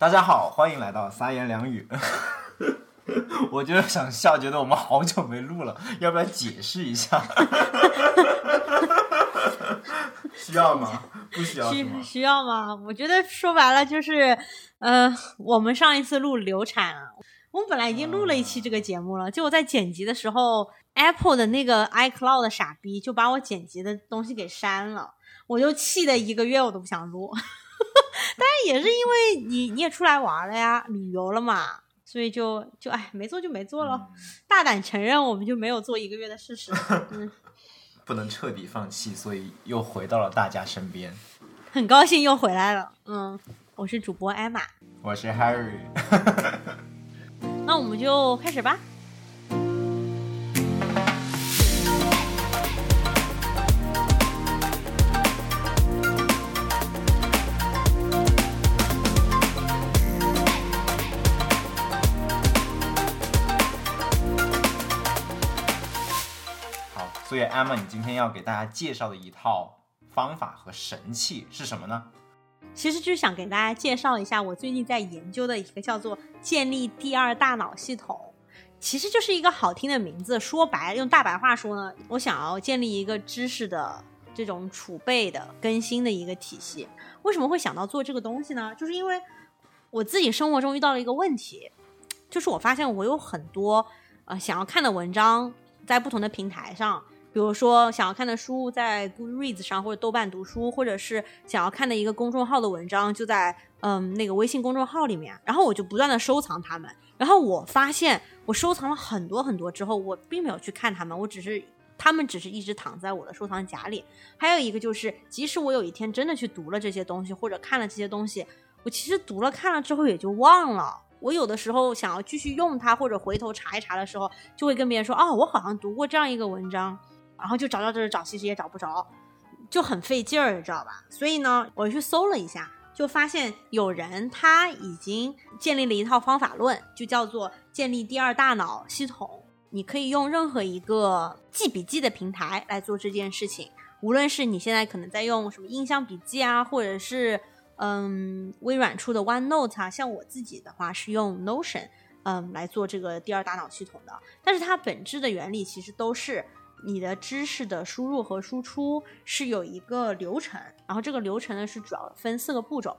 大家好，欢迎来到三言两语。我就是想笑，觉得我们好久没录了，要不要解释一下？需要吗？不需要需？需要吗？我觉得说白了就是，呃，我们上一次录流产了，我们本来已经录了一期这个节目了，结果在剪辑的时候，Apple 的那个 iCloud 的傻逼就把我剪辑的东西给删了，我就气的一个月我都不想录。当然也是因为你你也出来玩了呀，旅游了嘛，所以就就哎没做就没做了，大胆承认我们就没有做一个月的事实。嗯，不能彻底放弃，所以又回到了大家身边。很高兴又回来了。嗯，我是主播艾玛。我是 Harry，那我们就开始吧。好，所以 Emma，你今天要给大家介绍的一套方法和神器是什么呢？其实就是想给大家介绍一下我最近在研究的一个叫做建立第二大脑系统，其实就是一个好听的名字。说白了，用大白话说呢，我想要建立一个知识的这种储备的更新的一个体系。为什么会想到做这个东西呢？就是因为我自己生活中遇到了一个问题，就是我发现我有很多呃想要看的文章在不同的平台上，比如说想要看的书在 Goodreads 上或者豆瓣读书，或者是想要看的一个公众号的文章就在嗯那个微信公众号里面，然后我就不断的收藏它们，然后我发现我收藏了很多很多之后，我并没有去看它们，我只是。他们只是一直躺在我的收藏夹里。还有一个就是，即使我有一天真的去读了这些东西，或者看了这些东西，我其实读了看了之后也就忘了。我有的时候想要继续用它，或者回头查一查的时候，就会跟别人说：“哦，我好像读过这样一个文章。”然后就找找找找，其实也找不着，就很费劲儿，你知道吧？所以呢，我去搜了一下，就发现有人他已经建立了一套方法论，就叫做建立第二大脑系统。你可以用任何一个记笔记的平台来做这件事情，无论是你现在可能在用什么印象笔记啊，或者是嗯微软出的 OneNote 啊，像我自己的话是用 Notion 嗯来做这个第二大脑系统的，但是它本质的原理其实都是你的知识的输入和输出是有一个流程，然后这个流程呢是主要分四个步骤。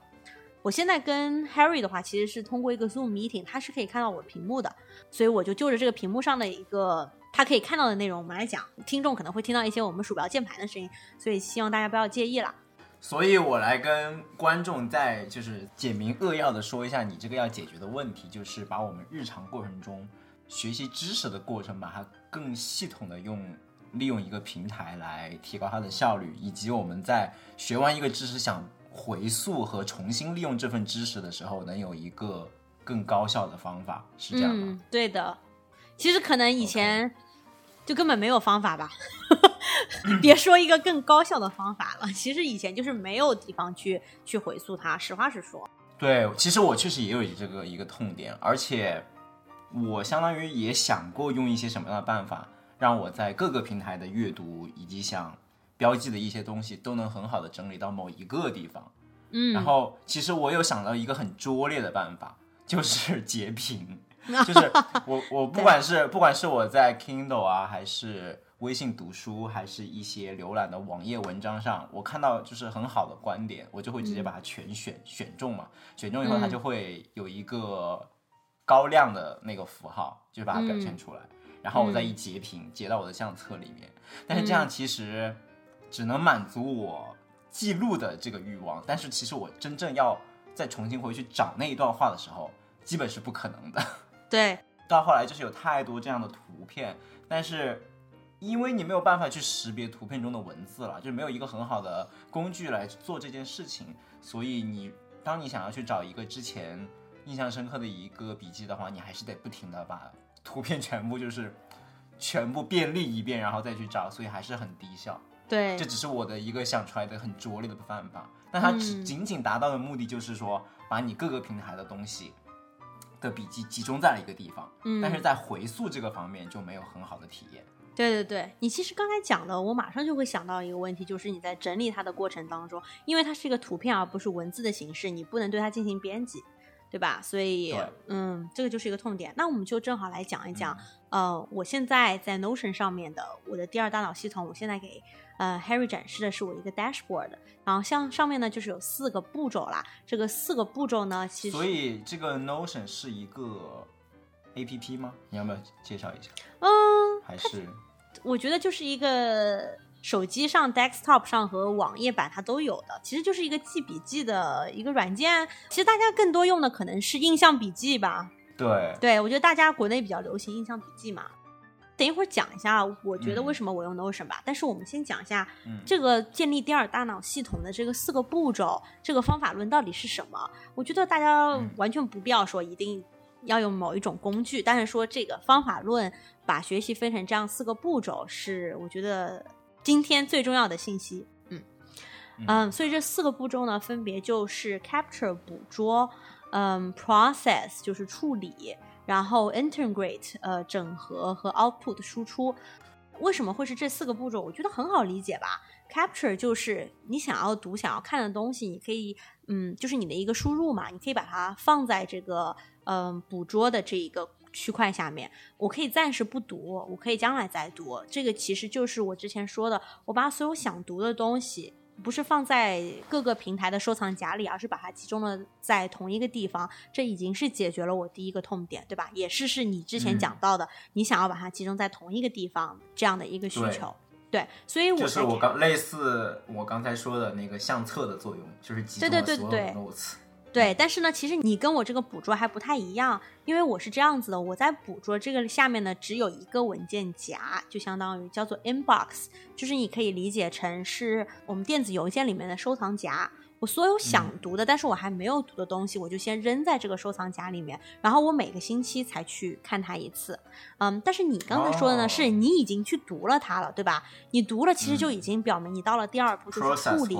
我现在跟 Harry 的话，其实是通过一个 Zoom meeting，他是可以看到我屏幕的，所以我就就着这个屏幕上的一个他可以看到的内容，我们来讲。听众可能会听到一些我们鼠标键盘的声音，所以希望大家不要介意啦。所以我来跟观众再就是简明扼要的说一下，你这个要解决的问题，就是把我们日常过程中学习知识的过程，把它更系统的用利用一个平台来提高它的效率，以及我们在学完一个知识想回溯和重新利用这份知识的时候，能有一个更高效的方法，是这样吗？嗯，对的。其实可能以前就根本没有方法吧，别说一个更高效的方法了。其实以前就是没有地方去去回溯它，实话实说。对，其实我确实也有这个一个痛点，而且我相当于也想过用一些什么样的办法，让我在各个平台的阅读以及想标记的一些东西都能很好的整理到某一个地方。嗯，然后其实我有想到一个很拙劣的办法，就是 截屏，就是我我不管是不管是我在 Kindle 啊，还是微信读书，还是一些浏览的网页文章上，我看到就是很好的观点，我就会直接把它全选、选中嘛，选中以后它就会有一个高亮的那个符号，就把它表现出来，然后我再一截屏截到我的相册里面，但是这样其实只能满足我记录的这个欲望，但是其实我真正要再重新回去找那一段话的时候，基本是不可能的。对，到后来就是有太多这样的图片，但是因为你没有办法去识别图片中的文字了，就是没有一个很好的工具来做这件事情，所以你当你想要去找一个之前印象深刻的一个笔记的话，你还是得不停的把图片全部就是全部便利一遍，然后再去找，所以还是很低效。对这，只是我的一个想出来的很拙劣的办法，但它只嗯仅仅达到的目的就是说，把你各个平台的东西的笔记集中在了一个地方，嗯但是在回溯这个方面就没有很好的体验。对对对，你其实刚才讲的，我马上就会想到一个问题，就是你在整理它的过程当中，因为它是一个图片而不是文字的形式，你不能对它进行编辑。对吧？所以，嗯，这个就是一个痛点。那我们就正好来讲一讲，嗯呃，我现在在 Notion 上面的我的第二大脑系统，我现在给呃 Harry 展示的是我一个 dashboard，然后像上面呢就是有四个步骤啦。这个四个步骤呢，其实所以这个 Notion 是一个 A P P 吗？你要不要介绍一下？嗯，还是我觉得就是一个手机上、desktop 上和网页版它都有的，其实就是一个记笔记的一个软件。其实大家更多用的可能是印象笔记吧。对对，我觉得大家国内比较流行印象笔记嘛。等一会儿讲一下，我觉得嗯为什么我用 Notion 吧。但是我们先讲一下嗯这个建立第二大脑系统的这个四个步骤，这个方法论到底是什么？我觉得大家嗯完全不必要说一定要用某一种工具，但是说这个方法论把学习分成这样四个步骤，是我觉得今天最重要的信息。嗯嗯嗯，所以这四个步骤呢，分别就是 capture 捕捉，嗯，process 就是处理，然后 integrate 呃整合和 output 输出。为什么会是这四个步骤？我觉得很好理解吧。Capture 就是你想要读、想要看的东西，你可以，嗯，就是你的一个输入嘛，你可以把它放在这个，嗯，捕捉的这一个区块下面。我可以暂时不读，我可以将来再读。这个其实就是我之前说的，我把所有想读的东西，不是放在各个平台的收藏夹里，而是把它集中了在同一个地方。这已经是解决了我第一个痛点，对吧？也是是你之前嗯讲到的，你想要把它集中在同一个地方这样的一个需求。对，所以我就是我刚类似我刚才说的那个相册的作用，就是集中对了所有的对对对 notes。对，但是呢，其实你跟我这个捕捉还不太一样，因为我是这样子的，我在捕捉这个下面呢只有一个文件夹，就相当于叫做 inbox，就是你可以理解成是我们电子邮件里面的收藏夹。我所有想读的，但是我还没有读的东西，我就先扔在这个收藏夹里面，然后我每个星期才去看它一次。嗯，但是你刚才说的呢，哦是你已经去读了它了，对吧？你读了，其实就嗯已经表明你到了第二步，就是处理。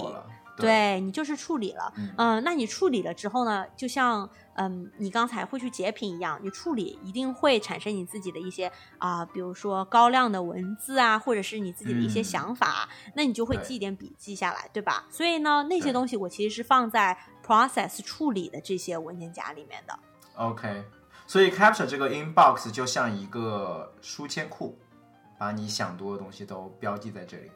对。你就是处理了，嗯。嗯、那你处理了之后呢，就像嗯你刚才会去截屏一样，你处理一定会产生你自己的一些啊、比如说高亮的文字啊，或者是你自己的一些嗯。想法，那你就会记一点笔记下来，对吧？所以呢，那些东西我其实是放在 process 处理的这些文件夹里面的。OK，所以 capture 这个 inbox 就像一个书签库，把你想读的东西都标记在这里。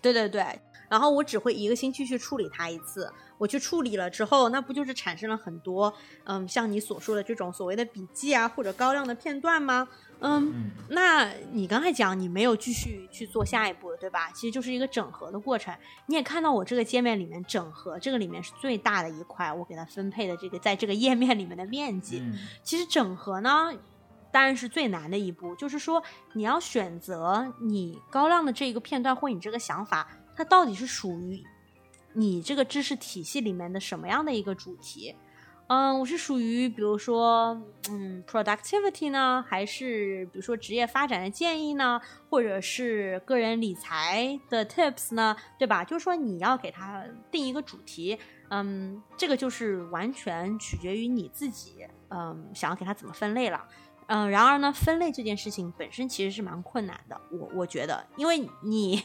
对对对，然后我只会一个星期去处理它一次。我去处理了之后，那不就是产生了很多，嗯，像你所说的这种所谓的笔记啊，或者高亮的片段吗？嗯，嗯，那你刚才讲你没有继续去做下一步的，对吧？其实就是一个整合的过程。你也看到我这个界面里面整合这个里面是最大的一块，我给它分配的这个在这个页面里面的面积。嗯其实整合呢，当然是最难的一步，就是说你要选择你高亮的这一个片段或你这个想法，它到底是属于你这个知识体系里面的什么样的一个主题。嗯，我是属于比如说，嗯，productivity 呢，还是比如说职业发展的建议呢，或者是个人理财的 tips 呢，对吧？就是说你要给它定一个主题，嗯，这个就是完全取决于你自己，嗯，想要给它怎么分类了。嗯，然而呢，分类这件事情本身其实是蛮困难的，我我觉得，因为你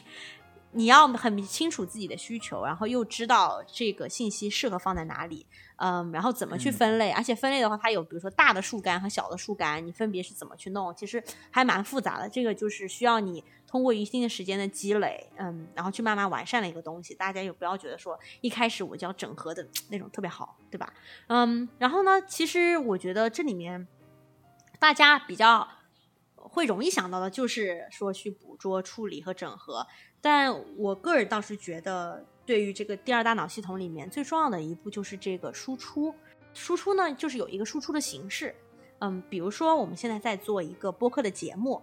你要很清楚自己的需求，然后又知道这个信息适合放在哪里，嗯，然后怎么去嗯分类，而且分类的话，它有比如说大的树干和小的树干，你分别是怎么去弄，其实还蛮复杂的。这个就是需要你通过一定的时间的积累，嗯，然后去慢慢完善的一个东西。大家也不要觉得说一开始我就要整合的那种特别好，对吧？嗯，然后呢，其实我觉得这里面大家比较会容易想到的就是说去捕捉、处理和整合。但我个人倒是觉得，对于这个第二大脑系统里面最重要的一步就是这个输出。输出呢，就是有一个输出的形式。嗯，比如说我们现在在做一个播客的节目，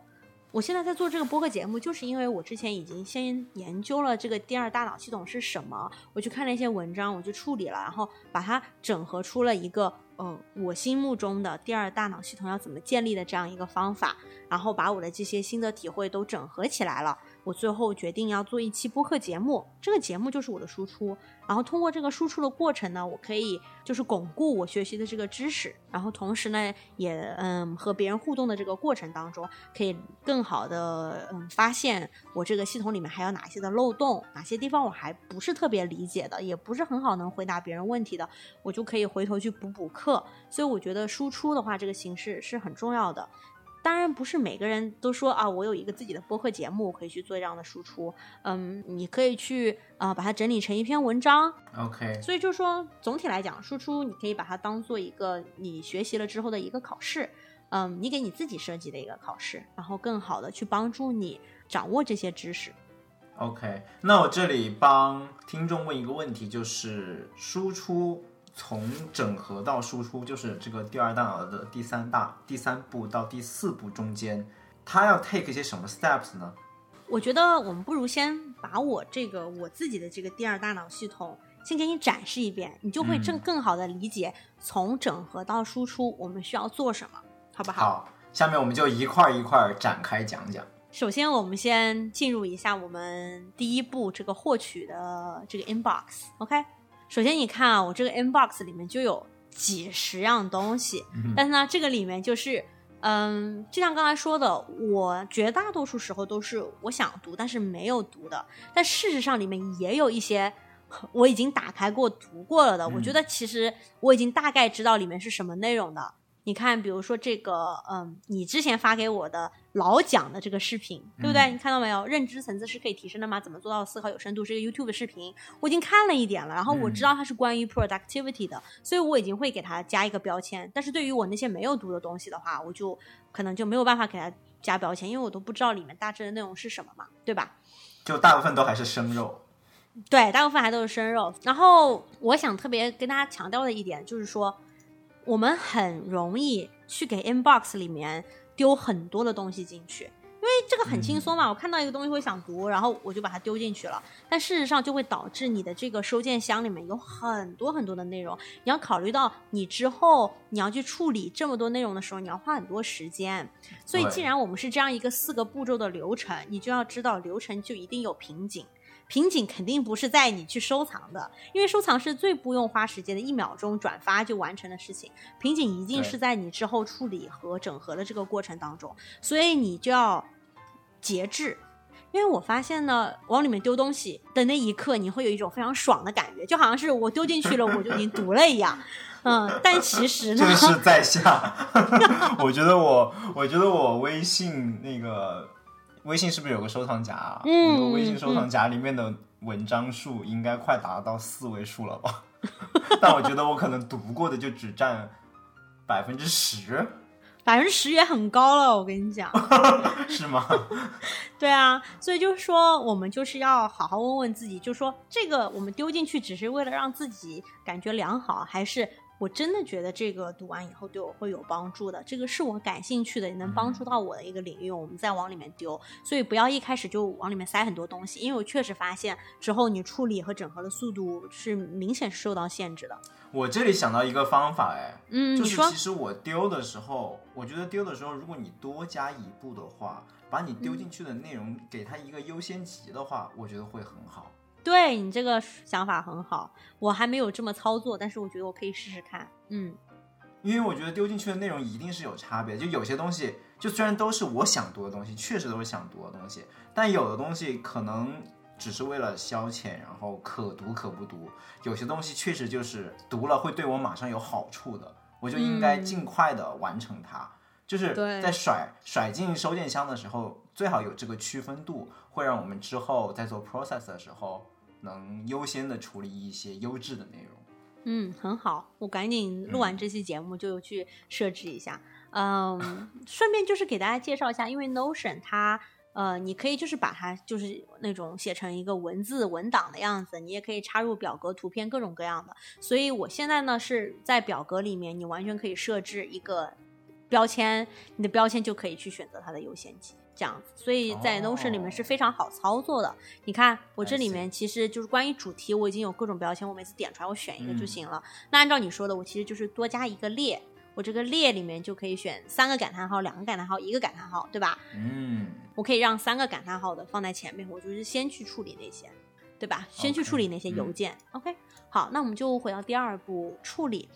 我现在在做这个播客节目，就是因为我之前已经先研究了这个第二大脑系统是什么，我去看了一些文章，我去处理了，然后把它整合出了一个呃我心目中的第二大脑系统要怎么建立的这样一个方法，然后把我的这些心得体会都整合起来了。我最后决定要做一期播客节目，这个节目就是我的输出。然后通过这个输出的过程呢，我可以就是巩固我学习的这个知识，然后同时呢，也嗯和别人互动的这个过程当中，可以更好的嗯发现我这个系统里面还有哪些的漏洞，哪些地方我还不是特别理解的，也不是很好能回答别人问题的，我就可以回头去补补课。所以我觉得输出的话，这个形式是很重要的。当然不是每个人都说啊，我有一个自己的播客节目，可以去做这样的输出。嗯，你可以去啊，把它整理成一篇文章。OK，所以就说总体来讲，输出你可以把它当做一个你学习了之后的一个考试。嗯，你给你自己设计的一个考试，然后更好的去帮助你掌握这些知识。OK，那我这里帮听众问一个问题，就是输出从整合到输出，就是这个第二大脑的第三大第三步到第四步中间，它要 take 一些什么 steps 呢？我觉得我们不如先把我这个我自己的这个第二大脑系统先给你展示一遍，你就会正更好的理解从整合到输出我们需要做什么，好不好？好，下面我们就一块儿一块儿展开讲讲。首先，我们先进入一下我们第一步这个获取的这个 inbox。OK，首先你看啊，我这个 inbox 里面就有几十样东西，但是呢，这个里面就是，嗯，就像刚才说的，我绝大多数时候都是我想读但是没有读的，但事实上里面也有一些我已经打开过读过了的。我觉得其实我已经大概知道里面是什么内容的。你看，比如说这个，嗯，你之前发给我的老蒋的这个视频，对不对？嗯你看到没有？认知层次是可以提升的吗？怎么做到思考有深度？是一个 YouTube 的视频，我已经看了一点了，然后我知道它是关于 productivity 的，所以我已经会给它加一个标签。但是对于我那些没有读的东西的话，我就可能就没有办法给它加标签，因为我都不知道里面大致的内容是什么嘛，对吧？就大部分都还是生肉。对，大部分还都是生肉。然后我想特别跟大家强调的一点就是说，我们很容易去给 inbox 里面丢很多的东西进去，因为这个很轻松嘛。我看到一个东西会想读，然后我就把它丢进去了。但事实上就会导致你的这个收件箱里面有很多很多的内容，你要考虑到你之后你要去处理这么多内容的时候，你要花很多时间。所以既然我们是这样一个四个步骤的流程，你就要知道流程就一定有瓶颈。瓶颈肯定不是在你去收藏的，因为收藏是最不用花时间的，一秒钟转发就完成的事情。瓶颈一定是在你之后处理和整合的这个过程当中，所以你就要节制。因为我发现呢，往里面丢东西的那一刻，你会有一种非常爽的感觉，就好像是我丢进去了，我就已经 读了一样。嗯，但其实呢这，个是在下 我觉得我，我觉得我微信那个微信是不是有个收藏夹、啊？嗯微信收藏夹里面的文章数应该快达到四位数了吧？但我觉得我可能读过的就只占百分之十，百分之十也很高了，我跟你讲。是吗？对啊，所以就是说，我们就是要好好问问自己，就说这个我们丢进去只是为了让自己感觉良好，还是我真的觉得这个读完以后对我会有帮助的？这个是我感兴趣的，也能帮助到我的一个领域，我们再往里面丢。所以不要一开始就往里面塞很多东西，因为我确实发现之后你处理和整合的速度是明显受到限制的。我这里想到一个方法，哎，嗯，就是说其实我丢的时候，我觉得丢的时候，如果你多加一步的话，把你丢进去的内容给它一个优先级的话，我觉得会很好。对你这个想法很好，我还没有这么操作，但是我觉得我可以试试看。嗯。因为我觉得丢进去的内容一定是有差别，就有些东西，就虽然都是我想读的东西，确实都是想读的东西，但有的东西可能只是为了消遣，然后可读可不读。有些东西确实就是读了会对我马上有好处的，我就应该嗯尽快的完成它。就是在甩甩进收件箱的时候，最好有这个区分度，会让我们之后在做 process 的时候，能优先的处理一些优质的内容。嗯，很好，我赶紧录完这期节目就去设置一下。嗯，顺便就是给大家介绍一下，因为 Notion 它呃，你可以就是把它就是那种写成一个文字文档的样子，你也可以插入表格、图片各种各样的。所以我现在呢是在表格里面，你完全可以设置一个标签，你的标签就可以去选择它的优先级。这样子，所以在 Notion 里面是非常好操作的。你看，我这里面其实就是关于主题，我已经有各种标签，我每次点出来我选一个就行了。那按照你说的，我其实就是多加一个列，我这个列里面就可以选三个感叹号、两个感叹号、一个感叹号，对吧？嗯，我可以让三个感叹号的放在前面，我就是先去处理那些，对吧？先去处理那些邮件。OK，好，那我们就回到第二步处理。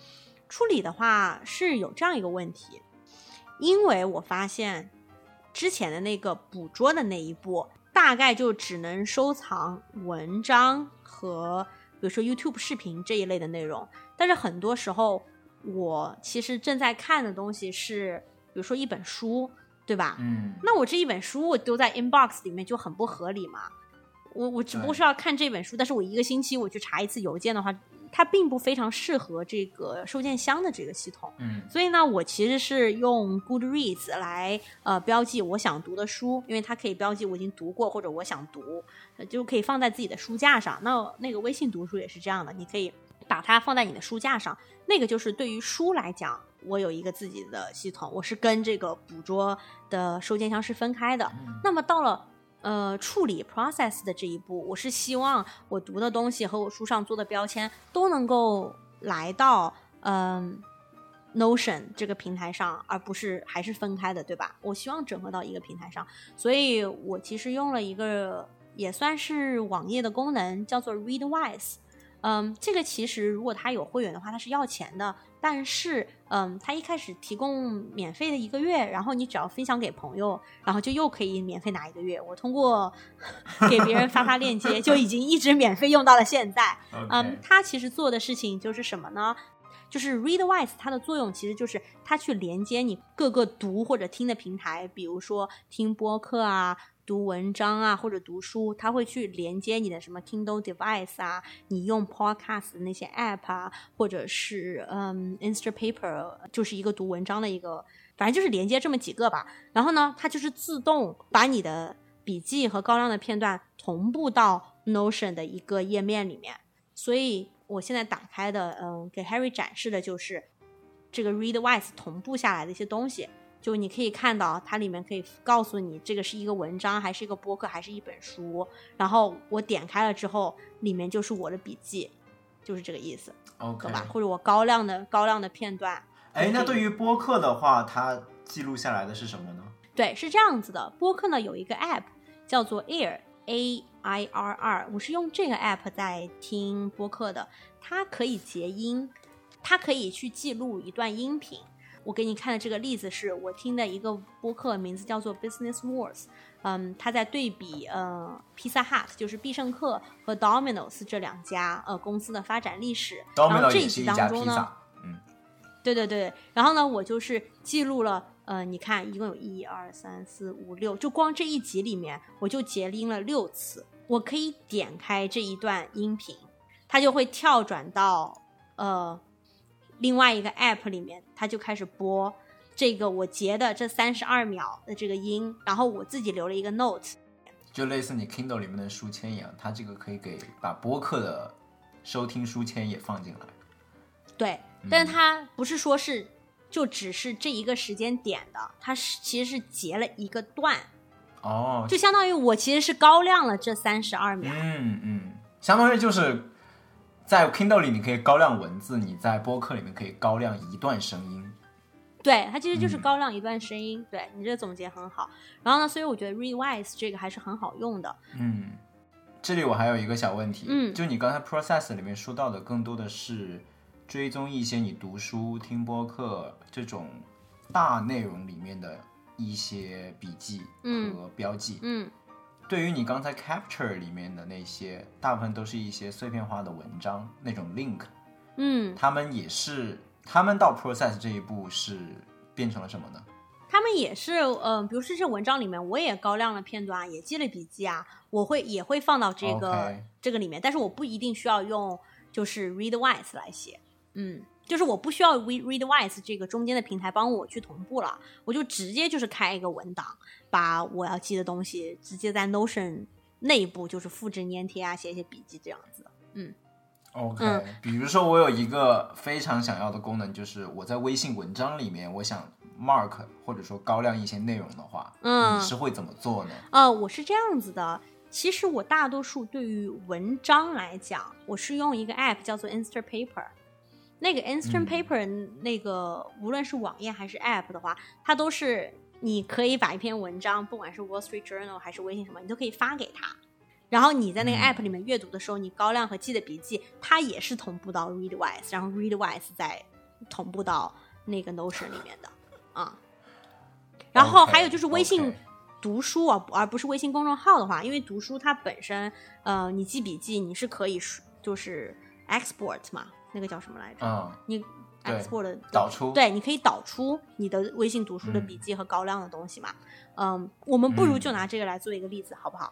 处理的话是有这样一个问题，因为我发现之前的那个捕捉的那一步，大概就只能收藏文章和比如说 YouTube 视频这一类的内容，但是很多时候我其实正在看的东西是，比如说一本书，对吧？嗯，那我这一本书我丢在 inbox 里面就很不合理嘛。我我只不过是要看这本书，但是我一个星期我去查一次邮件的话，它并不非常适合这个收件箱的这个系统。嗯所以呢，我其实是用 Goodreads 来呃标记我想读的书，因为它可以标记我已经读过或者我想读，呃就可以放在自己的书架上。那那个微信读书也是这样的，你可以把它放在你的书架上。那个就是对于书来讲，我有一个自己的系统，我是跟这个捕捉的收件箱是分开的。嗯那么到了呃处理 process 的这一步，我是希望我读的东西和我书上做的标签都能够来到嗯、Notion 这个平台上，而不是还是分开的，对吧？我希望整合到一个平台上，所以我其实用了一个也算是网页的功能，叫做 Readwise。嗯，这个其实如果它有会员的话，它是要钱的。但是，嗯，他一开始提供免费的一个月，然后你只要分享给朋友，然后就又可以免费拿一个月。我通过 给别人发发链接，就已经一直免费用到了现在。嗯它其实做的事情就是什么呢？就是 Readwise 它的作用其实就是它去连接你各个读或者听的平台，比如说听播客啊、读文章啊或者读书，它会去连接你的什么 Kindle device 啊，你用 Podcast 那些 App 啊，或者是嗯 Instapaper，就是一个读文章的一个，反正就是连接这么几个吧。然后呢，它就是自动把你的笔记和高亮的片段同步到 Notion 的一个页面里面。所以我现在打开的，嗯，给 Harry 展示的就是这个 Readwise 同步下来的一些东西。就你可以看到，它里面可以告诉你这个是一个文章，还是一个播客，还是一本书。然后我点开了之后，里面就是我的笔记，就是这个意思，OK 懂吧？或者我高亮的高亮的片段。哎，那对于播客的话，它记录下来的是什么呢？对，是这样子的。播客呢有一个 app 叫做 Air A I R R，我是用这个 app 在听播客的。它可以截音，它可以去记录一段音频。我给你看的这个例子是我听的一个播客，名字叫做 Business Wars。嗯，它在对比呃 Pizza Hut，就是必胜客和 Domino's 这两家呃公司的发展历史。然后这一集当中呢，嗯，对对对，然后呢，我就是记录了，呃，你看，一共有一二三四五六，就光这一集里面，我就截音了六次。我可以点开这一段音频，它就会跳转到呃另外一个 app 里面，它就开始播这个我截的这三十二秒的这个音，然后我自己留了一个 note，就类似你 Kindle 里面的书签一样，它这个可以给把播客的收听书签也放进来。对，但是它不是说是就只是这一个时间点的，它是其实是截了一个段。哦，就相当于我其实是高亮了这三十二秒。嗯嗯，相当于就是在 Kindle 里你可以高亮文字，你在播客里面可以高亮一段声音。对，它其实就是嗯高亮一段声音。对你这个总结很好。然后呢，所以我觉得 Readwise 这个还是很好用的。嗯，这里我还有一个小问题，嗯就你刚才 process 里面说到的，更多的是追踪一些你读书、听播客这种大内容里面的一些笔记嗯。和标记。嗯。对于你刚才 capture 里面的那些，大部分都是一些碎片化的文章，那种 link，嗯，他们也是，他们到 process 这一步是变成了什么呢？他们也是，嗯、比如说这文章里面，我也高亮了片段，也记了笔记啊，我会也会放到这个这个里面，但是我不一定需要用就是 Readwise 来写，嗯，就是我不需要 Read Readwise 这个中间的平台帮我去同步了，我就直接就是开一个文档，把我要记的东西直接在 Notion 内部就是复制粘贴啊，写一些笔记这样子。嗯 OK，、嗯比如说我有一个非常想要的功能，就是我在微信文章里面，我想 mark 或者说高亮一些内容的话，嗯你是会怎么做呢？呃，我是这样子的。其实我大多数对于文章来讲，我是用一个 app 叫做 Instapaper。那个 Instant 嗯 Paper 那个无论是网页还是 App 的话，它都是你可以把一篇文章，不管是 Wall Street Journal 还是微信什么，你都可以发给他。然后你在那个嗯 App 里面阅读的时候，你高亮和记的笔记，它也是同步到 Readwise，然后 Readwise 再同步到那个 Notion 里面的啊。然后还有就是微信读书啊，而不是微信公众号的话，因为读书它本身，呃，你记笔记你是可以输就是 export 嘛，那个叫什么来着？嗯，你对 export 的导出，对，你可以导出你的微信读书的嗯笔记和高亮的东西嘛。嗯，我们不如嗯就拿这个来做一个例子，好不好？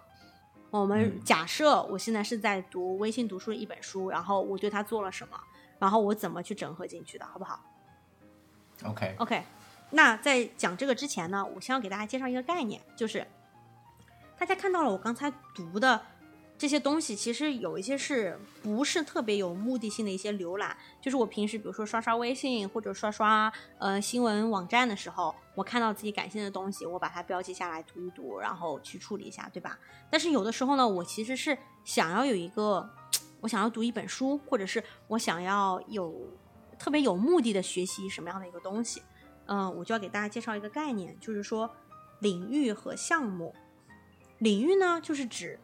我们嗯假设我现在是在读微信读书的一本书，然后我对它做了什么，然后我怎么去整合进去的，好不好？OK，OK，那在讲这个之前呢，我先要给大家介绍一个概念，就是大家看到了我刚才读的这些东西，其实有一些是不是特别有目的性的一些浏览，就是我平时比如说刷刷微信或者刷刷呃新闻网站的时候，我看到自己感兴趣的东西，我把它标记下来读一读，然后去处理一下，对吧？但是有的时候呢，我其实是想要有一个，我想要读一本书，或者是我想要有特别有目的的学习什么样的一个东西，嗯、我就要给大家介绍一个概念，就是说领域和项目。领域呢，就是指，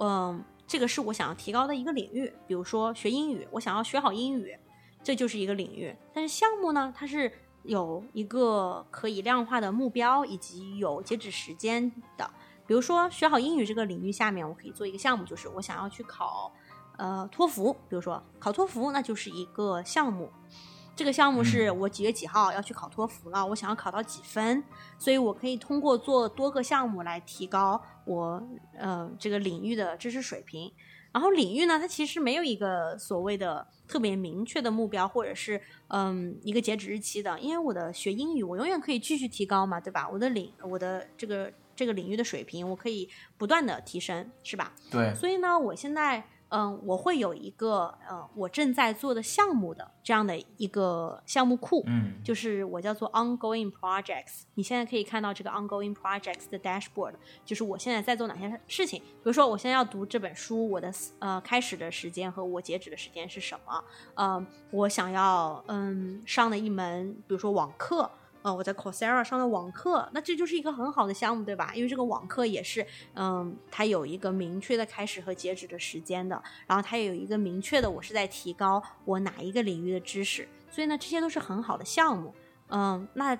嗯、这个是我想要提高的一个领域，比如说学英语，我想要学好英语，这就是一个领域。但是项目呢，它是有一个可以量化的目标，以及有截止时间的。比如说学好英语这个领域下面，我可以做一个项目，就是我想要去考呃托福，比如说考托福，那就是一个项目。这个项目是嗯我几月几号要去考托福了，我想要考到几分，所以我可以通过做多个项目来提高我呃这个领域的知识水平。然后领域呢，它其实没有一个所谓的特别明确的目标，或者是嗯一个截止日期的。因为我的学英语，我永远可以继续提高嘛，对吧？我的领我的这个这个领域的水平，我可以不断的提升，是吧？对，所以呢，我现在嗯，我会有一个呃，我正在做的项目的这样的一个项目库，嗯就是我叫做 ongoing projects。你现在可以看到这个 ongoing projects 的 dashboard，就是我现在在做哪些事情。比如说，我现在要读这本书，我的呃开始的时间和我截止的时间是什么？呃，我想要嗯上的一门，比如说网课。呃，我在 Coursera 上的网课，那这就是一个很好的项目，对吧？因为这个网课也是，嗯，它有一个明确的开始和截止的时间的，然后它也有一个明确的我是在提高我哪一个领域的知识，所以呢，这些都是很好的项目。嗯，那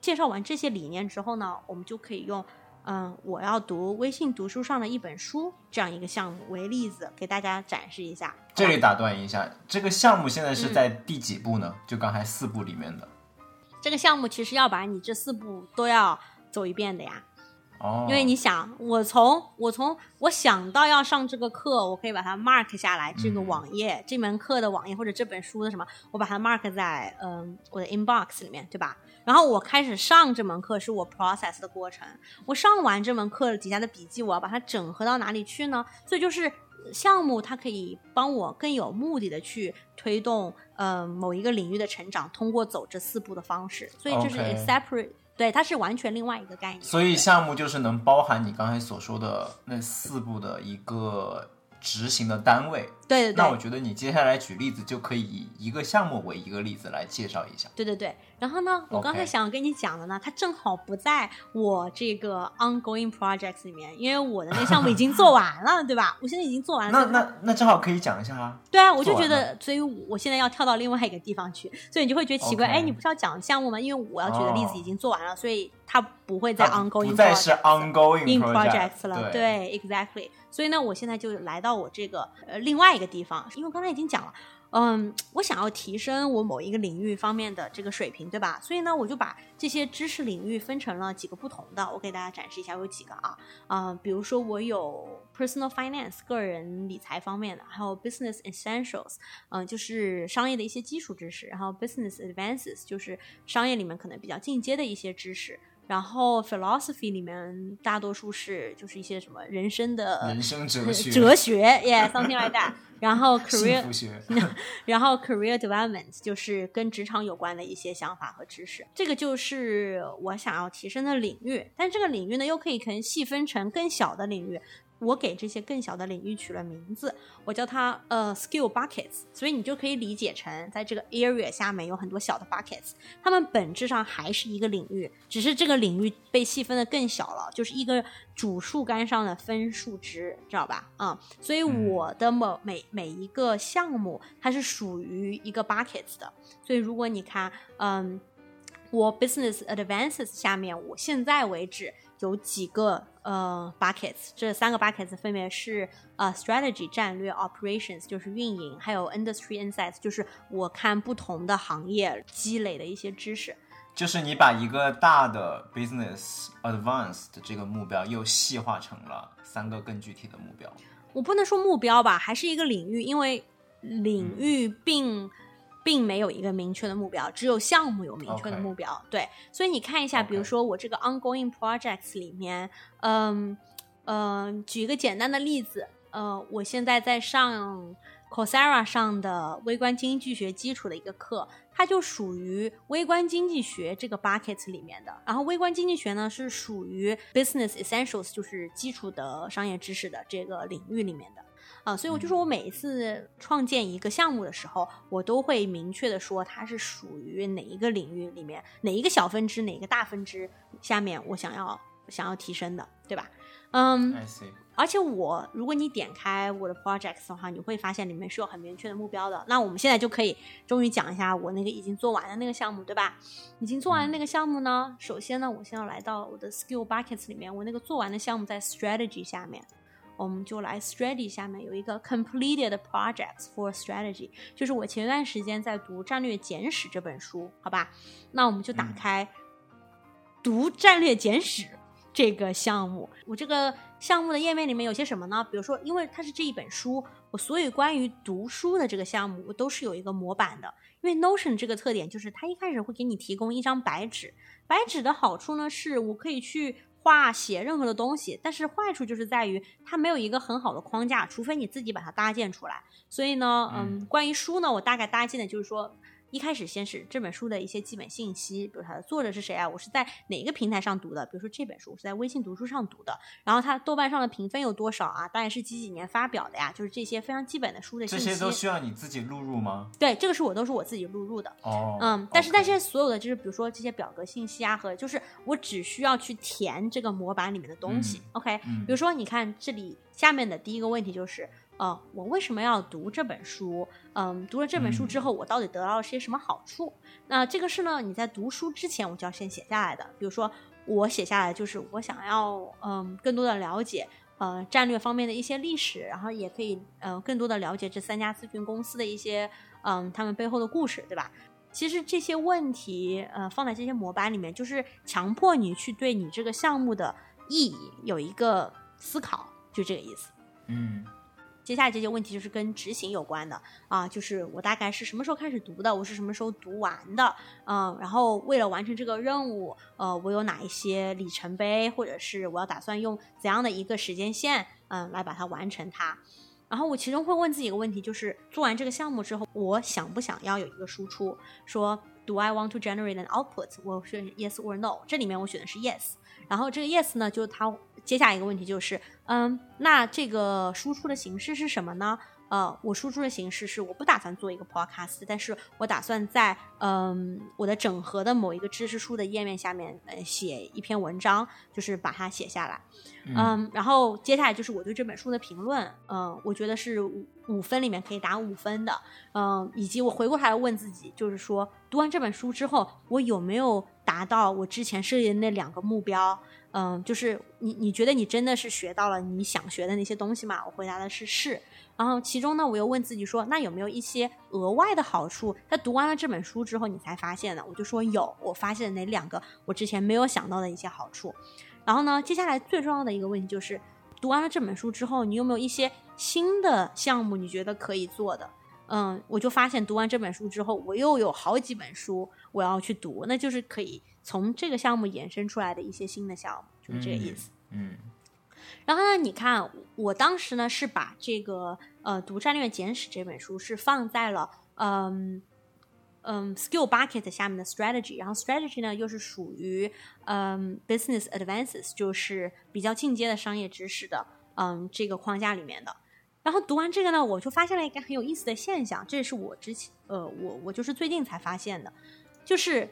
介绍完这些理念之后呢，我们就可以用嗯我要读微信读书上的一本书这样一个项目为例子，给大家展示一下。这里打断一下，这个项目现在是嗯在第几步呢？就刚才四步里面的这个项目其实要把你这四步都要走一遍的呀。哦，因为你想，我从我从我想到要上这个课，我可以把它 mark 下来，这个嗯网页、这门课的网页或者这本书的什么，我把它 mark 在嗯我的 inbox 里面，对吧？然后我开始上这门课是我 process 的过程，我上完这门课底下的笔记，我要把它整合到哪里去呢？所以就是项目它可以帮我更有目的的去推动呃某一个领域的成长，通过走这四步的方式，所以这是 separate，对，它是完全另外一个概念。所以项目就是能包含你刚才所说的那四步的一个执行的单位。对对对，那我觉得你接下来举例子就可以以一个项目为一个例子来介绍一下。对对对，然后呢，我刚才想跟你讲的呢，它正好不在我这个 ongoing projects 里面，因为我的那个项目已经做完了，对吧？我现在已经做完了。那那那正好可以讲一下啊。对啊，我就觉得，所以我现在要跳到另外一个地方去，所以你就会觉得奇怪，哎，你不是要讲项目吗？因为我要举的例子哦已经做完了，所以它不会再 ongoing 不再是 ongoing project projects 了，对对，exactly。所以呢，我现在就来到我这个呃另外一个地方，因为我刚才已经讲了，嗯，我想要提升我某一个领域方面的这个水平，对吧？所以呢，我就把这些知识领域分成了几个不同的，我给大家展示一下，有几个啊，啊、比如说我有 personal finance 个人理财方面的，还有 business essentials，嗯、就是商业的一些基础知识，然后 business advances 就是商业里面可能比较进阶的一些知识。然后 philosophy 里面大多数是就是一些什么人生的人生哲学、哲学，yeah，something like that。然后 career。然后 career development 就是跟职场有关的一些想法和知识，这个就是我想要提升的领域。但这个领域呢，又可以可能细分成更小的领域，我给这些更小的领域取了名字，我叫它呃 skill buckets，所以你就可以理解成在这个 area 下面有很多小的 buckets，它们本质上还是一个领域，只是这个领域被细分的更小了，就是一个主树干上的分树枝，知道吧？啊、所以我的某每每一个项目它是属于一个 buckets 的，所以如果你看，嗯。我 Business Advances 下面，我现在为止有几个呃 buckets，这三个 buckets 分别是呃 strategy 战略 operations 就是运营，还有 industry insights 就是我看不同的行业积累的一些知识。就是你把一个大的 business advance 的这个目标又细化成了三个更具体的目标。我不能说目标吧，还是一个领域，因为领域并、并没有一个明确的目标，只有项目有明确的目标。对，所以你看一下比如说我这个 ongoing projects 里面，嗯嗯、举一个简单的例子，呃，我现在在上 Coursera 上的微观经济学基础的一个课，它就属于微观经济学这个 bucket 里面的。然后微观经济学呢是属于 business essentials，就是基础的商业知识的这个领域里面的。啊，所以我就说我每一次创建一个项目的时候，我都会明确的说它是属于哪一个领域里面，哪一个小分支，哪个大分支下面我想要想要提升的，对吧？嗯。而且我，如果你点开我的 projects 的话，你会发现里面是有很明确的目标的。那我们现在就可以终于讲一下我那个已经做完的那个项目，对吧？已经做完的那个项目呢，首先呢，我先要来到我的 skill buckets 里面，我那个做完的项目在 strategy 下面，我们就来 strategy 下面有一个 completed projects for strategy，就是我前段时间在读《战略简史》这本书，好吧？那我们就打嗯开读《战略简史》这个项目。我这个项目的页面里面有些什么呢？比如说，因为它是这一本书，我所有关于读书的这个项目，我都是有一个模板的。因为 Notion 这个特点就是它一开始会给你提供一张白纸，白纸的好处呢是我可以去画写任何的东西，但是坏处就是在于它没有一个很好的框架，除非你自己把它搭建出来。所以呢，嗯，关于书呢，我大概搭建的就是说。一开始先是这本书的一些基本信息，比如它的作者是谁啊？我是在哪个平台上读的？比如说这本书我是在微信读书上读的，然后它豆瓣上的评分有多少啊？大概是几几年发表的呀？就是这些非常基本的书的信息。这些都需要你自己录入吗？对，这个是我都是我自己录入的。哦，嗯，但是但是所有的就是比如说这些表格信息啊和就是我只需要去填这个模板里面的东西。OK，嗯比如说你看这里下面的第一个问题就是。呃，我为什么要读这本书？嗯，读了这本书之后，我到底得到了些什么好处？那这个是呢，你在读书之前我就要先写下来的。比如说，我写下来就是我想要嗯更多的了解呃战略方面的一些历史，然后也可以呃更多的了解这三家咨询公司的一些嗯他们背后的故事，对吧？其实这些问题呃放在这些模板里面，就是强迫你去对你这个项目的意义有一个思考，就这个意思。嗯接下来这些问题就是跟执行有关的啊，就是我大概是什么时候开始读的，我是什么时候读完的，嗯，然后为了完成这个任务，呃，我有哪一些里程碑，或者是我要打算用怎样的一个时间线，嗯，来把它完成它。然后我其中会问自己一个问题，就是做完这个项目之后，我想不想要有一个输出？说 Do I want to generate an output？我选 yes or no。这里面我选的是 yes。然后这个 yes 呢，就它接下来一个问题就是，嗯，那这个输出的形式是什么呢？呃，我输出的形式是我不打算做一个 podcast，但是我打算在嗯我的整合的某一个知识书的页面下面呃写一篇文章，就是把它写下来。嗯，然后接下来就是我对这本书的评论，嗯，我觉得是五五分里面可以打五分的，嗯，以及我回过头来问自己，就是说读完这本书之后，我有没有达到我之前设立的那两个目标？嗯，就是你你觉得你真的是学到了你想学的那些东西吗？我回答的是是。然后其中呢，我又问自己说，那有没有一些额外的好处？他读完了这本书之后，你才发现的？我就说有，我发现哪两个我之前没有想到的一些好处。然后呢，接下来最重要的一个问题就是，读完了这本书之后，你有没有一些新的项目你觉得可以做的？嗯，我就发现读完这本书之后，我又有好几本书我要去读，那就是可以从这个项目衍生出来的一些新的项目，就是这个意思。嗯然后呢，你看我当时呢是把这个呃《读战略简史》这本书是放在了嗯嗯 skill bucket 下面的 strategy，然后 strategy 呢又是属于嗯 business advances，就是比较进阶的商业知识的嗯这个框架里面的。然后读完这个呢，我就发现了一个很有意思的现象，这也是我之前呃我我就是最近才发现的，就是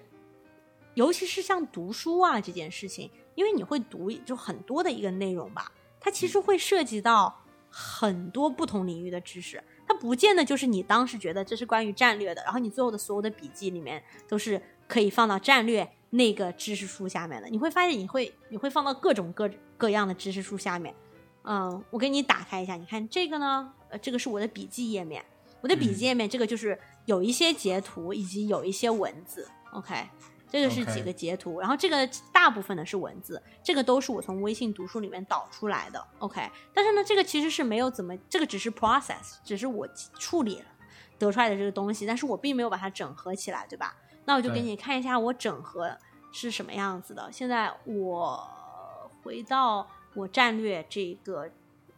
尤其是像读书啊这件事情，因为你会读就很多的一个内容吧，它其实会涉及到很多不同领域的知识，它不见得就是你当时觉得这是关于战略的，然后你最后的所有的笔记里面都是可以放到战略那个知识书下面的，你会发现你会你会放到各种各各样的知识书下面。嗯，我给你打开一下，你看这个呢，呃，这个是我的笔记页面，我的笔记页面这个就是有一些截图以及有一些文字，OK，这个是几个截图，然后这个大部分的是文字，这个都是我从微信读书里面导出来的，OK，但是呢，这个其实是没有怎么，这个只是 process，只是我处理得出来的这个东西，但是我并没有把它整合起来，对吧？那我就给你看一下我整合是什么样子的。现在我回到。我战略这个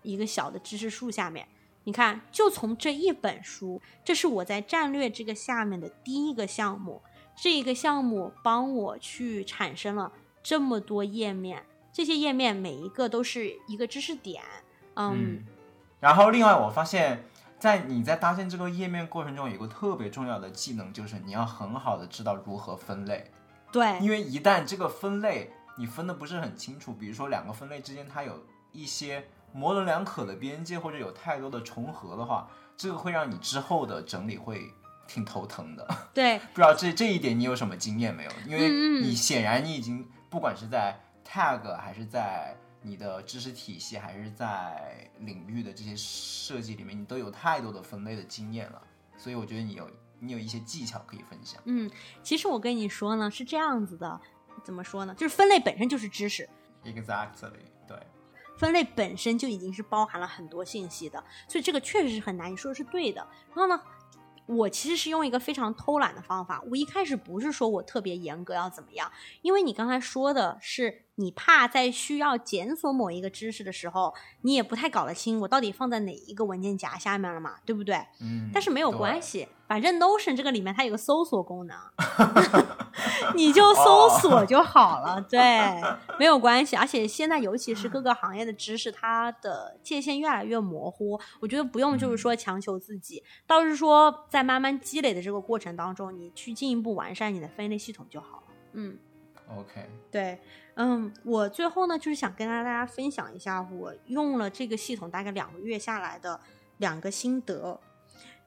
一个小的知识树下面，你看，就从这一本书，这是我在战略这个下面的第一个项目，这一个项目帮我去产生了这么多页面，这些页面每一个都是一个知识点，嗯。然后另外我发现，在你在搭建这个页面过程中，有个特别重要的技能，就是你要很好的知道如何分类。对，因为一旦这个分类。你分的不是很清楚，比如说两个分类之间它有一些模棱两可的边界，或者有太多的重合的话，这个会让你之后的整理会挺头疼的。对，不知道这这一点你有什么经验没有？因为你显然你已经不管是在 tag 还是在你的知识体系，还是在领域的这些设计里面，你都有太多的分类的经验了，所以我觉得你有你有一些技巧可以分享。嗯，其实我跟你说呢，是这样子的。怎么说呢？就是分类本身就是知识，exactly，对，分类本身就已经是包含了很多信息的，所以这个确实是很难。你说的是对的。然后呢，我其实是用一个非常偷懒的方法。我一开始不是说我特别严格要怎么样，因为你刚才说的是你怕在需要检索某一个知识的时候，你也不太搞得清我到底放在哪一个文件夹下面了嘛，对不对？嗯。但是没有关系。反正 Notion 这个里面它有个搜索功能，你就搜索就好了，对，没有关系。而且现在尤其是各个行业的知识，它的界限越来越模糊，我觉得不用就是说强求自己，倒是说在慢慢积累的这个过程当中，你去进一步完善你的分类系统就好了。嗯，OK，对，嗯，我最后呢就是想跟大家分享一下我用了这个系统大概两个月下来的两个心得。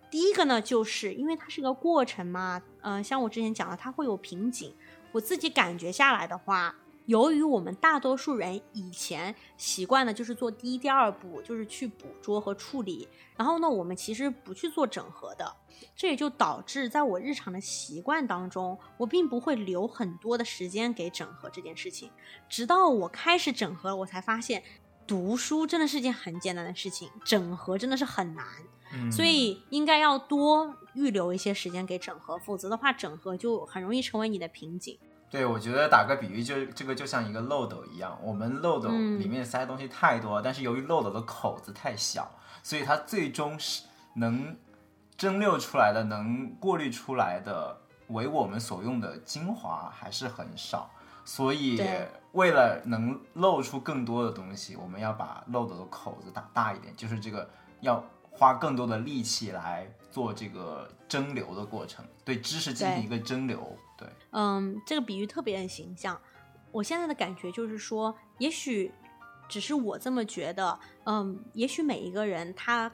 第一个呢，就是因为它是个过程嘛，嗯，像我之前讲的，它会有瓶颈。我自己感觉下来的话，由于我们大多数人以前习惯的就是做第一、第二步，就是去捕捉和处理，然后呢，我们其实不去做整合的，这也就导致在我日常的习惯当中，我并不会留很多的时间给整合这件事情。直到我开始整合了，我才发现，读书真的是件很简单的事情，整合真的是很难。所以应该要多预留一些时间给整合，否则的话，整合就很容易成为你的瓶颈。对，我觉得打个比喻，就这个就像一个漏斗一样，我们漏斗里面塞的东西太多，但是由于漏斗的口子太小，所以它最终是能蒸馏出来的、能过滤出来的为我们所用的精华还是很少。所以为了能漏出更多的东西，我们要把漏斗的口子打大一点，就是这个要。花更多的力气来做这个蒸馏的过程，对知识进行一个蒸馏。对，嗯，这个比喻特别的形象。我现在的感觉就是说，也许只是我这么觉得，嗯，也许每一个人他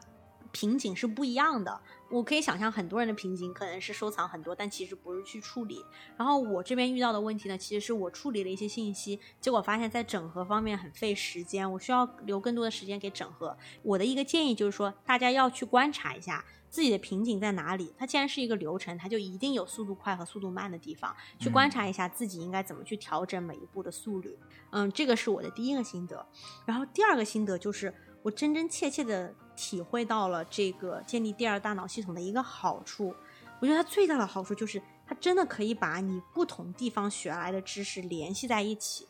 瓶颈是不一样的。我可以想象很多人的瓶颈可能是收藏很多，但其实不是去处理。然后我这边遇到的问题呢，其实是我处理了一些信息，结果发现在整合方面很费时间，我需要留更多的时间给整合。我的一个建议就是说，大家要去观察一下自己的瓶颈在哪里。它既然是一个流程，它就一定有速度快和速度慢的地方。去观察一下自己应该怎么去调整每一步的速率。嗯，这个是我的第一个心得。然后第二个心得就是我真真切切的。体会到了这个建立第二大脑系统的一个好处，我觉得它最大的好处就是它真的可以把你不同地方学来的知识联系在一起。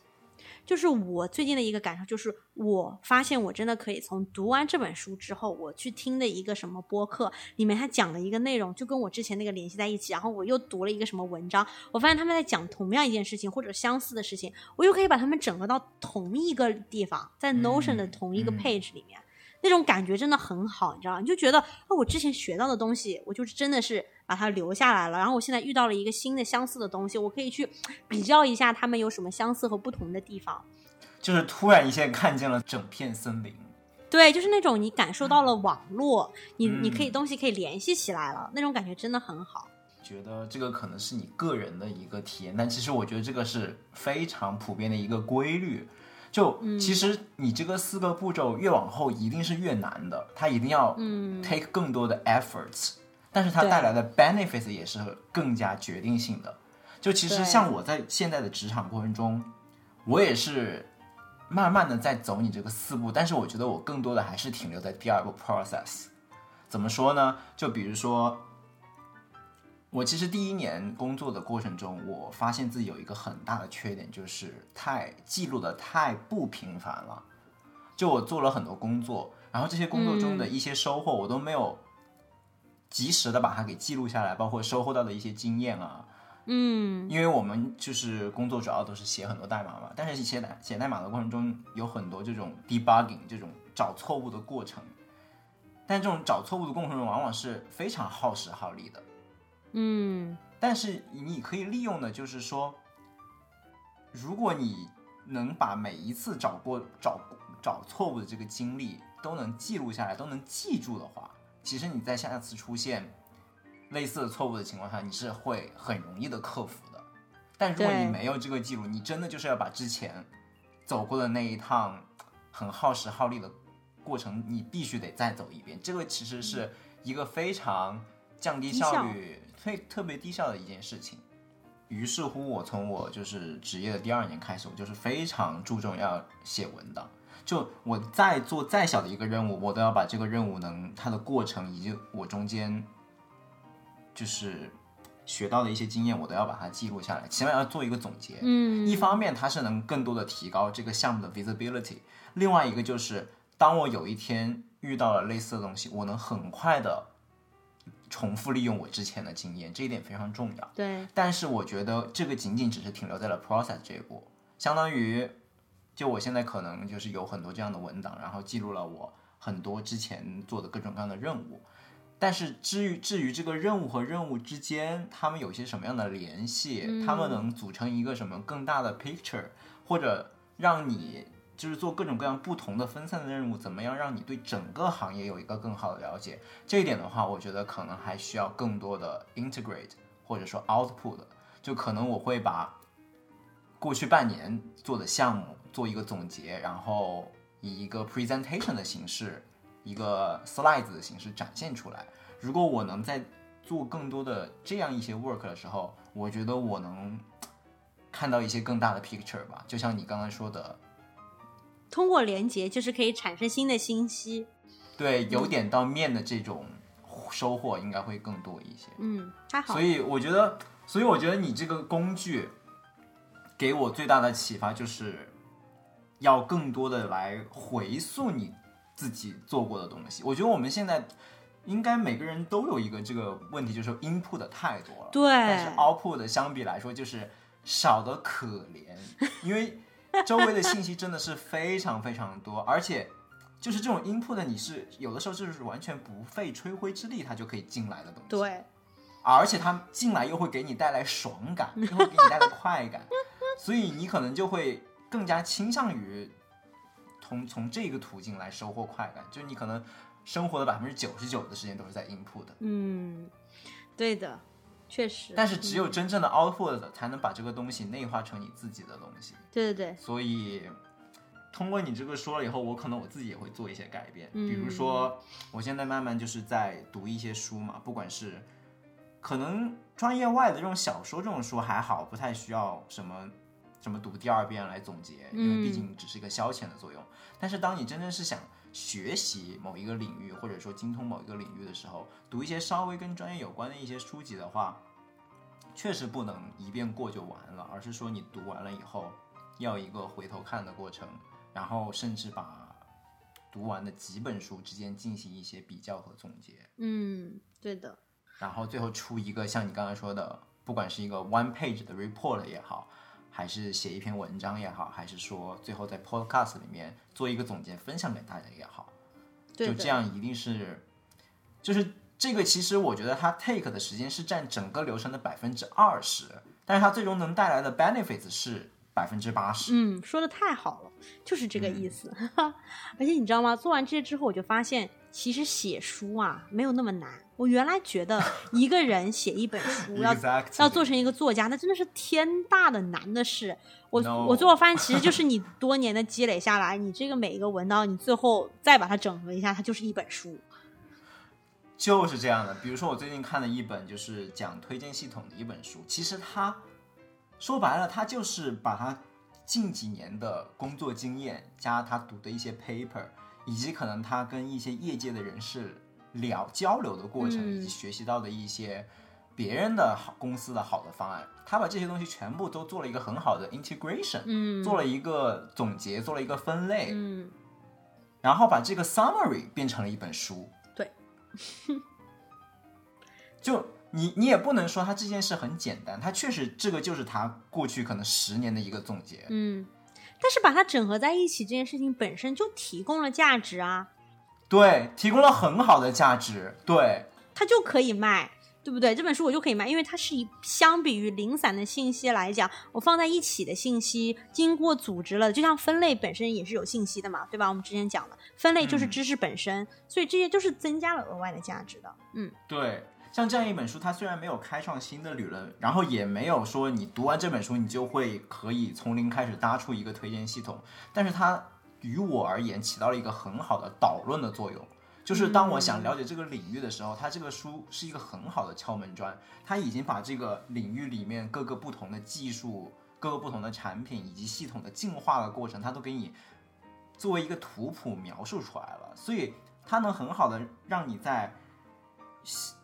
就是我最近的一个感受，就是我发现我真的可以从读完这本书之后，我去听的一个什么播客里面他讲的一个内容，就跟我之前那个联系在一起，然后我又读了一个什么文章，我发现他们在讲同样一件事情或者相似的事情，我又可以把他们整合到同一个地方，在 Notion 的同一个 page 里面。那种感觉真的很好，你知道吗？你就觉得啊，我之前学到的东西，我就是真的是把它留下来了。然后我现在遇到了一个新的相似的东西，我可以去 比较一下它们有什么相似和不同的地方。就是突然一下看见了整片森林。对，就是那种你感受到了网络，你你可以东西可以联系起来了，那种感觉真的很好。觉得这个可能是你个人的一个体验，但其实我觉得这个是非常普遍的一个规律。就其实你这个四个步骤越往后一定是越难的，它一定要 take 更多的 efforts，但是它带来的 benefits 也是更加决定性的。就其实像我在现在的职场过程中，我也是慢慢的在走你这个四步，但是我觉得我更多的还是停留在第二个 process。怎么说呢？就比如说。我其实第一年工作的过程中，我发现自己有一个很大的缺点，就是太记录的太不频繁了。就我做了很多工作，然后这些工作中的一些收获，我都没有及时的把它给记录下来，包括收获到的一些经验啊。嗯，因为我们就是工作主要都是写很多代码嘛，但是写代写代码的过程中有很多这种 debugging 这种找错误的过程，但这种找错误的过程中往往是非常耗时耗力的。嗯，但是你可以利用的，就是说，如果你能把每一次找过找找错误的这个经历都能记录下来，都能记住的话，其实你在下次出现类似的错误的情况下，你是会很容易的克服的。但如果你没有这个记录，你真的就是要把之前走过的那一趟很耗时耗力的过程，你必须得再走一遍。这个其实是一个非常降低效率。特特别低效的一件事情，于是乎，我从我就是职业的第二年开始，我就是非常注重要写文档。就我再做再小的一个任务，我都要把这个任务能它的过程以及我中间就是学到的一些经验，我都要把它记录下来，起码要做一个总结。嗯，一方面它是能更多的提高这个项目的 visibility，另外一个就是当我有一天遇到了类似的东西，我能很快的。重复利用我之前的经验，这一点非常重要。对，但是我觉得这个仅仅只是停留在了 process 这一步，相当于，就我现在可能就是有很多这样的文档，然后记录了我很多之前做的各种各样的任务。但是至于至于这个任务和任务之间，他们有些什么样的联系，他们能组成一个什么更大的 picture，或者让你。就是做各种各样不同的分散的任务，怎么样让你对整个行业有一个更好的了解？这一点的话，我觉得可能还需要更多的 integrate 或者说 output。就可能我会把过去半年做的项目做一个总结，然后以一个 presentation 的形式，一个 slides 的形式展现出来。如果我能在做更多的这样一些 work 的时候，我觉得我能看到一些更大的 picture 吧。就像你刚刚说的。通过连接，就是可以产生新的信息。对，由点到面的这种收获应该会更多一些。嗯，还好。所以我觉得，所以我觉得你这个工具给我最大的启发就是，要更多的来回溯你自己做过的东西。我觉得我们现在应该每个人都有一个这个问题，就是 input 太多了，对，但是 output 相比来说就是少的可怜，因为。周围的信息真的是非常非常多，而且就是这种 input 你是有的时候就是完全不费吹灰之力，它就可以进来的东西。对，而且它进来又会给你带来爽感，又会给你带来快感，所以你可能就会更加倾向于从从这个途径来收获快感。就你可能生活的百分之九十九的时间都是在 input。嗯，对的。确实，但是只有真正的 output 才能把这个东西内化成你自己的东西。对对对。所以，通过你这个说了以后，我可能我自己也会做一些改变。比如说，我现在慢慢就是在读一些书嘛，不管是可能专业外的这种小说这种书还好，不太需要什么什么读第二遍来总结，因为毕竟只是一个消遣的作用。但是当你真正是想学习某一个领域，或者说精通某一个领域的时候，读一些稍微跟专业有关的一些书籍的话，确实不能一遍过就完了，而是说你读完了以后，要一个回头看的过程，然后甚至把读完的几本书之间进行一些比较和总结，嗯，对的，然后最后出一个像你刚才说的，不管是一个 one page 的 report 也好，还是写一篇文章也好，还是说最后在 podcast 里面做一个总结分享给大家也好，对就这样一定是，就是这个其实我觉得它 take 的时间是占整个流程的百分之二十，但是它最终能带来的 benefits 是百分之八十。嗯，说的太好了，就是这个意思。而且你知道吗？做完这些之后，我就发现，其实写书啊没有那么难。我原来觉得一个人写一本书 要要做成一个作家，那真的是天大的难的事。我 No 我最后发现，其实就是你多年的积累下来，你这个每一个文档，你最后再把它整合一下，它就是一本书。就是这样的。比如说，我最近看了一本就是讲推荐系统的一本书，其实它说白了，它就是把它近几年的工作经验加他读的一些 paper，以及可能他跟一些业界的人士聊交流的过程，嗯以及学习到的一些别人的好公司的好的方案，他把这些东西全部都做了一个很好的 integration，嗯做了一个总结，做了一个分类，嗯，然后把这个 summary 变成了一本书。对，就你你也不能说他这件事很简单，他确实这个就是他过去可能十年的一个总结。嗯，但是把它整合在一起，这件事情本身就提供了价值啊。对，提供了很好的价值。对，它就可以卖，对不对？这本书我就可以卖，因为它是以相比于零散的信息来讲，我放在一起的信息经过组织了，就像分类本身也是有信息的嘛，对吧？我们之前讲了分类就是嗯知识本身，所以这些都是增加了额外的价值的。嗯，对，像这样一本书，它虽然没有开创新的理论，然后也没有说你读完这本书你就会可以从零开始搭出一个推荐系统，但是它于我而言起到了一个很好的导论的作用。就是当我想了解这个领域的时候，它这个书是一个很好的敲门砖。它已经把这个领域里面各个不同的技术、各个不同的产品以及系统的进化的过程，它都给你作为一个图谱描述出来了。所以它能很好的让你在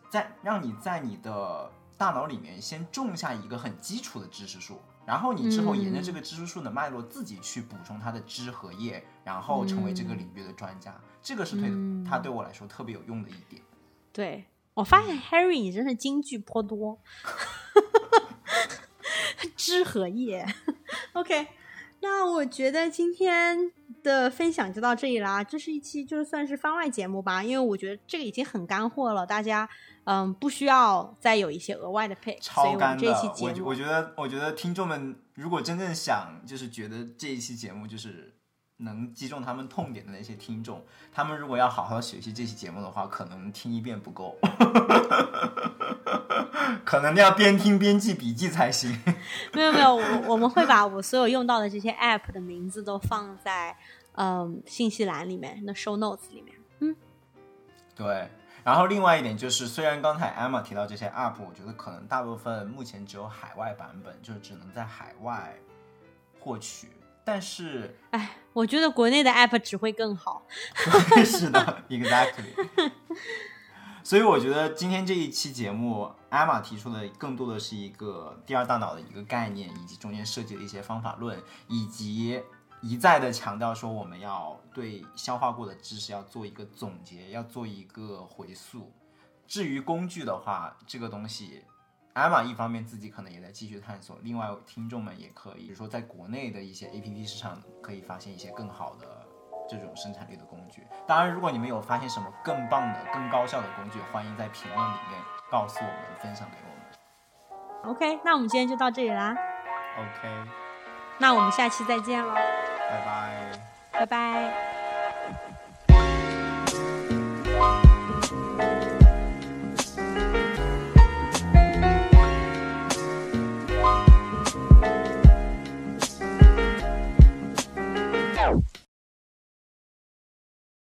在让你在你的大脑里面先种下一个很基础的知识树，然后你之后沿着这个知识树的脉络自己去补充它的枝和叶，然后成为这个领域的专家。这个是对嗯它对我来说特别有用的一点。对。我发现 Harry 你真是金句颇多，枝和叶。OK，那我觉得今天的分享就到这里啦。这是一期就是算是番外节目吧，因为我觉得这个已经很干货了，大家嗯不需要再有一些额外的配，超干的我我觉得，我觉得听众们如果真正想，就是觉得这一期节目就是能击中他们痛点的那些听众，他们如果要好好学习这期节目的话，可能听一遍不够，可能要边听边记笔记才行。没有没有，我我们会把我所有用到的这些 app 的名字都放在嗯信息栏里面，那 show notes 里面。嗯对，然后另外一点就是，虽然刚才 Emma 提到这些 app，我觉得可能大部分目前只有海外版本，就是只能在海外获取，但是哎，我觉得国内的 app 只会更好。是的，exactly。所以我觉得今天这一期节目，艾玛提出的更多的是一个第二大脑的一个概念，以及中间设计的一些方法论，以及一再的强调说我们要对消化过的知识要做一个总结，要做一个回溯。至于工具的话，这个东西，艾玛一方面自己可能也在继续探索，另外听众们也可以，比如说在国内的一些 APP 市场可以发现一些更好的这种生产力的工具。当然，如果你们有发现什么更棒的、更高效的工具，欢迎在评论里面告诉我们，分享给我们。OK，那我们今天就到这里啦，OK，那我们下期再见喽，拜拜。拜拜。